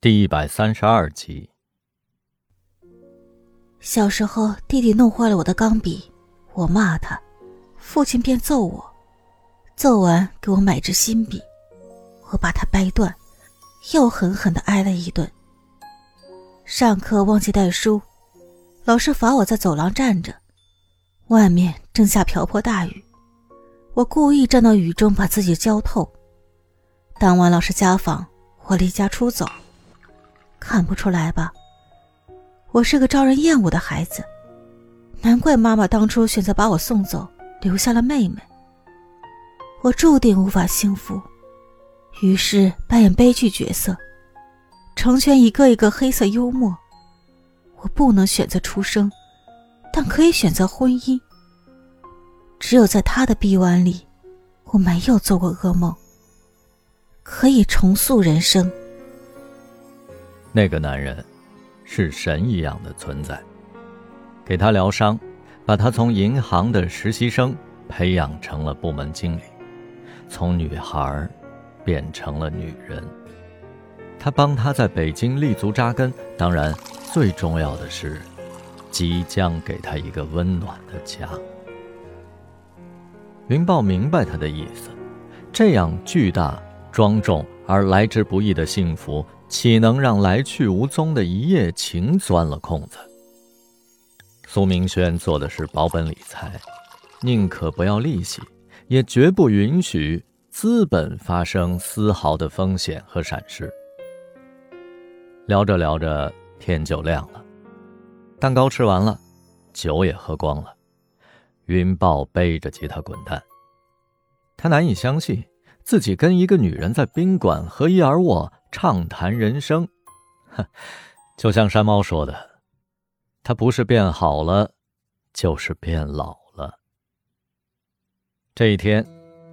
第一百三十二集。小时候，弟弟弄坏了我的钢笔，我骂他，父亲便揍我，揍完给我买支新笔，我把它掰断，又狠狠的挨了一顿。上课忘记带书，老师罚我在走廊站着，外面正下瓢泼大雨，我故意站到雨中把自己浇透。当晚老师家访，我离家出走。看不出来吧？我是个招人厌恶的孩子，难怪妈妈当初选择把我送走，留下了妹妹。我注定无法幸福，于是扮演悲剧角色，成全一个一个黑色幽默。我不能选择出生，但可以选择婚姻。只有在他的臂弯里，我没有做过噩梦，可以重塑人生。那个男人，是神一样的存在。给他疗伤，把他从银行的实习生培养成了部门经理，从女孩变成了女人。他帮他在北京立足扎根，当然，最重要的是，即将给他一个温暖的家。云豹明白他的意思，这样巨大、庄重而来之不易的幸福。岂能让来去无踪的一夜情钻了空子？苏明轩做的是保本理财，宁可不要利息，也绝不允许资本发生丝毫的风险和闪失。聊着聊着，天就亮了，蛋糕吃完了，酒也喝光了，云豹背着吉他滚蛋。他难以相信自己跟一个女人在宾馆合衣而卧。畅谈人生，哼，就像山猫说的，他不是变好了，就是变老了。这一天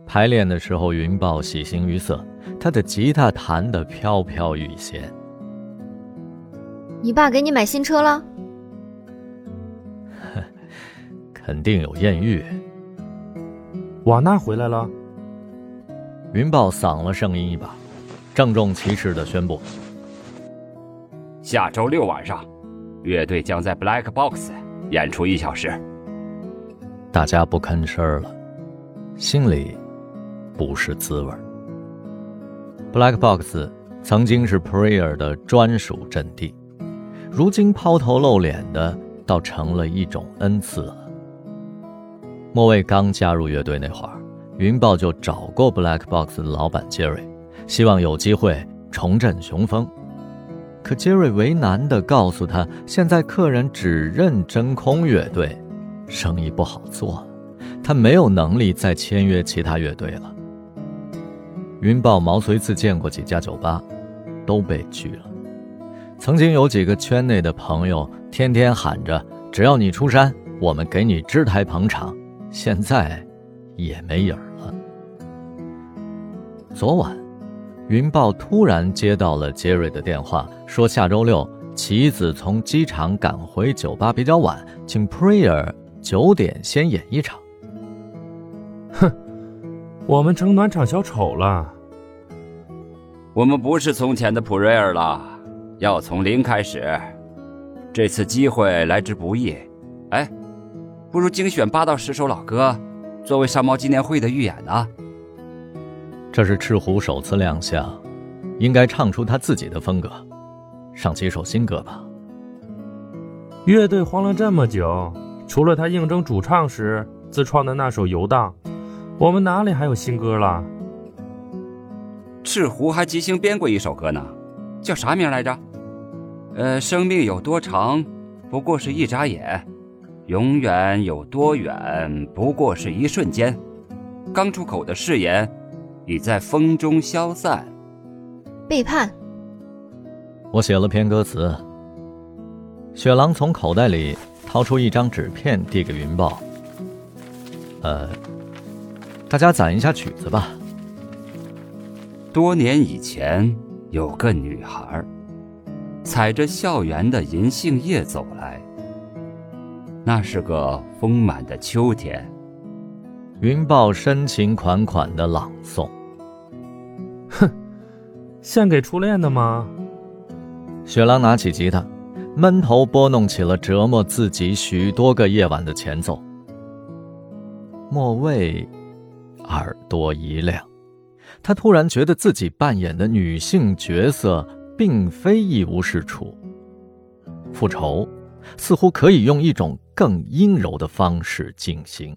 排练的时候，云豹喜形于色，他的吉他弹得飘飘欲仙。你爸给你买新车了？肯定有艳遇。瓦纳回来了。云豹嗓了声音一把。郑重其事地宣布：下周六晚上，乐队将在 Black Box 演出一小时。大家不吭声了，心里不是滋味。Black Box 曾经是 Prayer 的专属阵地，如今抛头露脸的，倒成了一种恩赐了。莫蔚刚加入乐队那会儿，云豹就找过 Black Box 的老板 Jerry。希望有机会重振雄风，可杰瑞为难地告诉他，现在客人只认真空乐队，生意不好做，他没有能力再签约其他乐队了。云豹毛遂自荐过几家酒吧，都被拒了。曾经有几个圈内的朋友天天喊着“只要你出山，我们给你支台捧场”，现在也没影儿了。昨晚。云豹突然接到了杰瑞的电话，说下周六棋子从机场赶回酒吧比较晚，请 Prayer 九点先演一场。哼，我们成暖场小丑了。我们不是从前的 Prayer 了，要从零开始。这次机会来之不易，哎，不如精选八到十首老歌，作为上猫纪念会的预演呢。这是赤狐首次亮相，应该唱出他自己的风格，上几首新歌吧。乐队荒了这么久，除了他应征主唱时自创的那首《游荡》，我们哪里还有新歌了？赤狐还即兴编过一首歌呢，叫啥名来着？呃，生命有多长，不过是一眨眼；永远有多远，不过是一瞬间。刚出口的誓言。已在风中消散。背叛。我写了篇歌词。雪狼从口袋里掏出一张纸片，递给云豹。呃，大家攒一下曲子吧。多年以前，有个女孩，踩着校园的银杏叶走来。那是个丰满的秋天。云豹深情款款的朗诵。哼，献给初恋的吗？雪狼拿起吉他，闷头拨弄起了折磨自己许多个夜晚的前奏。莫蔚耳朵一亮，他突然觉得自己扮演的女性角色并非一无是处。复仇似乎可以用一种更阴柔的方式进行。